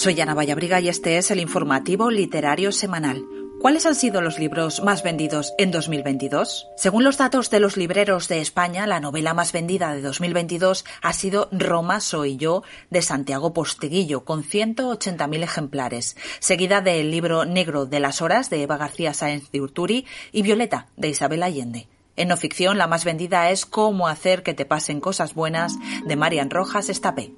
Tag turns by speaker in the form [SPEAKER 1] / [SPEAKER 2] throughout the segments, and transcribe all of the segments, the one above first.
[SPEAKER 1] Soy Ana Vallabriga y este es el informativo literario semanal. ¿Cuáles han sido los libros más vendidos en 2022? Según los datos de los libreros de España, la novela más vendida de 2022 ha sido Roma soy yo de Santiago Posteguillo, con 180.000 ejemplares, seguida del libro Negro de las Horas de Eva García Sáenz de Urturi y Violeta de Isabel Allende. En no ficción, la más vendida es Cómo hacer que te pasen cosas buenas de Marian Rojas Estapé.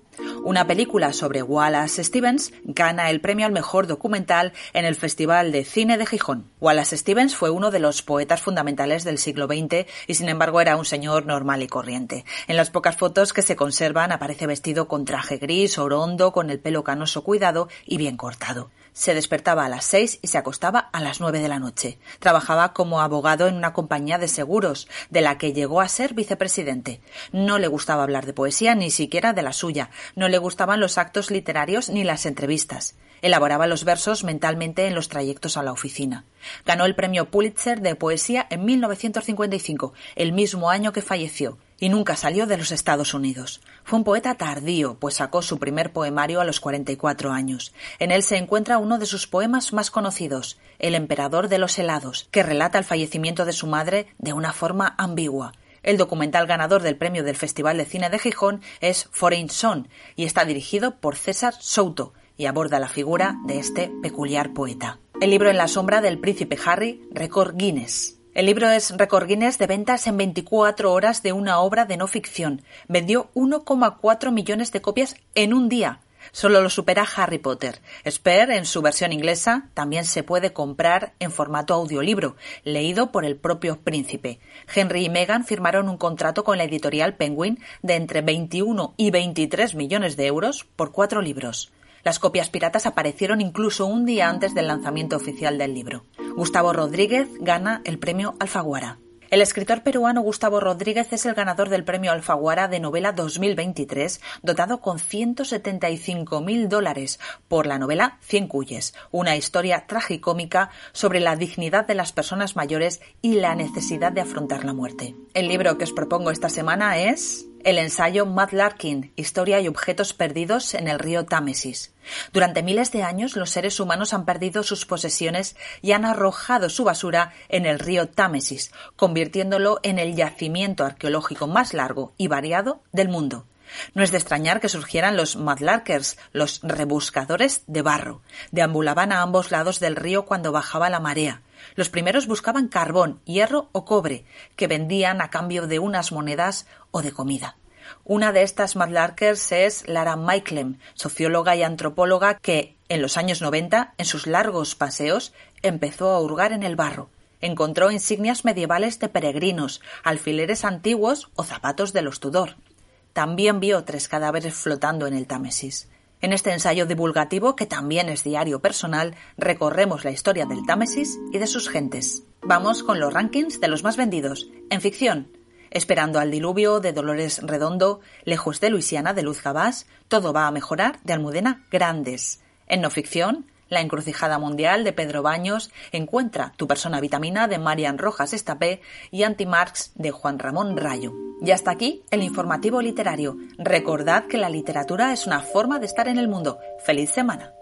[SPEAKER 1] Una película sobre Wallace Stevens gana el premio al mejor documental en el Festival de Cine de Gijón. Wallace Stevens fue uno de los poetas fundamentales del siglo XX y sin embargo era un señor normal y corriente. En las pocas fotos que se conservan aparece vestido con traje gris, orondo, con el pelo canoso cuidado y bien cortado. Se despertaba a las seis y se acostaba a las nueve de la noche. Trabajaba como abogado en una compañía de seguros, de la que llegó a ser vicepresidente. No le gustaba hablar de poesía, ni siquiera de la suya. Le gustaban los actos literarios ni las entrevistas. Elaboraba los versos mentalmente en los trayectos a la oficina. Ganó el premio Pulitzer de poesía en 1955, el mismo año que falleció, y nunca salió de los Estados Unidos. Fue un poeta tardío, pues sacó su primer poemario a los 44 años. En él se encuentra uno de sus poemas más conocidos, El emperador de los helados, que relata el fallecimiento de su madre de una forma ambigua. El documental ganador del premio del Festival de Cine de Gijón es Foreign Son y está dirigido por César Souto, y aborda la figura de este peculiar poeta. El libro En la sombra del príncipe Harry, récord Guinness. El libro es récord Guinness de ventas en 24 horas de una obra de no ficción. Vendió 1,4 millones de copias en un día. Solo lo supera Harry Potter. Spare, en su versión inglesa, también se puede comprar en formato audiolibro, leído por el propio príncipe. Henry y Meghan firmaron un contrato con la editorial Penguin de entre 21 y 23 millones de euros por cuatro libros. Las copias piratas aparecieron incluso un día antes del lanzamiento oficial del libro. Gustavo Rodríguez gana el premio Alfaguara. El escritor peruano Gustavo Rodríguez es el ganador del premio Alfaguara de novela 2023, dotado con 175.000 dólares por la novela Cien Cuyes, una historia tragicómica sobre la dignidad de las personas mayores y la necesidad de afrontar la muerte. El libro que os propongo esta semana es el ensayo Matt Larkin, Historia y objetos perdidos en el río Támesis. Durante miles de años los seres humanos han perdido sus posesiones y han arrojado su basura en el río Támesis, convirtiéndolo en el yacimiento arqueológico más largo y variado del mundo. No es de extrañar que surgieran los Mudlarkers, los rebuscadores de barro. Deambulaban a ambos lados del río cuando bajaba la marea. Los primeros buscaban carbón, hierro o cobre, que vendían a cambio de unas monedas o de comida. Una de estas Mudlarkers es Lara Maiklem, socióloga y antropóloga que, en los años 90, en sus largos paseos, empezó a hurgar en el barro. Encontró insignias medievales de peregrinos, alfileres antiguos o zapatos de los Tudor. También vio tres cadáveres flotando en el Támesis. En este ensayo divulgativo, que también es diario personal, recorremos la historia del Támesis y de sus gentes. Vamos con los rankings de los más vendidos. En ficción, Esperando al diluvio de Dolores Redondo, Lejos de Luisiana de Luz Gabás, Todo va a mejorar de Almudena Grandes. En no ficción, La encrucijada mundial de Pedro Baños, Encuentra tu persona vitamina de Marian Rojas Estapé y Anti-Marx de Juan Ramón Rayo. Y hasta aquí el informativo literario. Recordad que la literatura es una forma de estar en el mundo. ¡Feliz semana!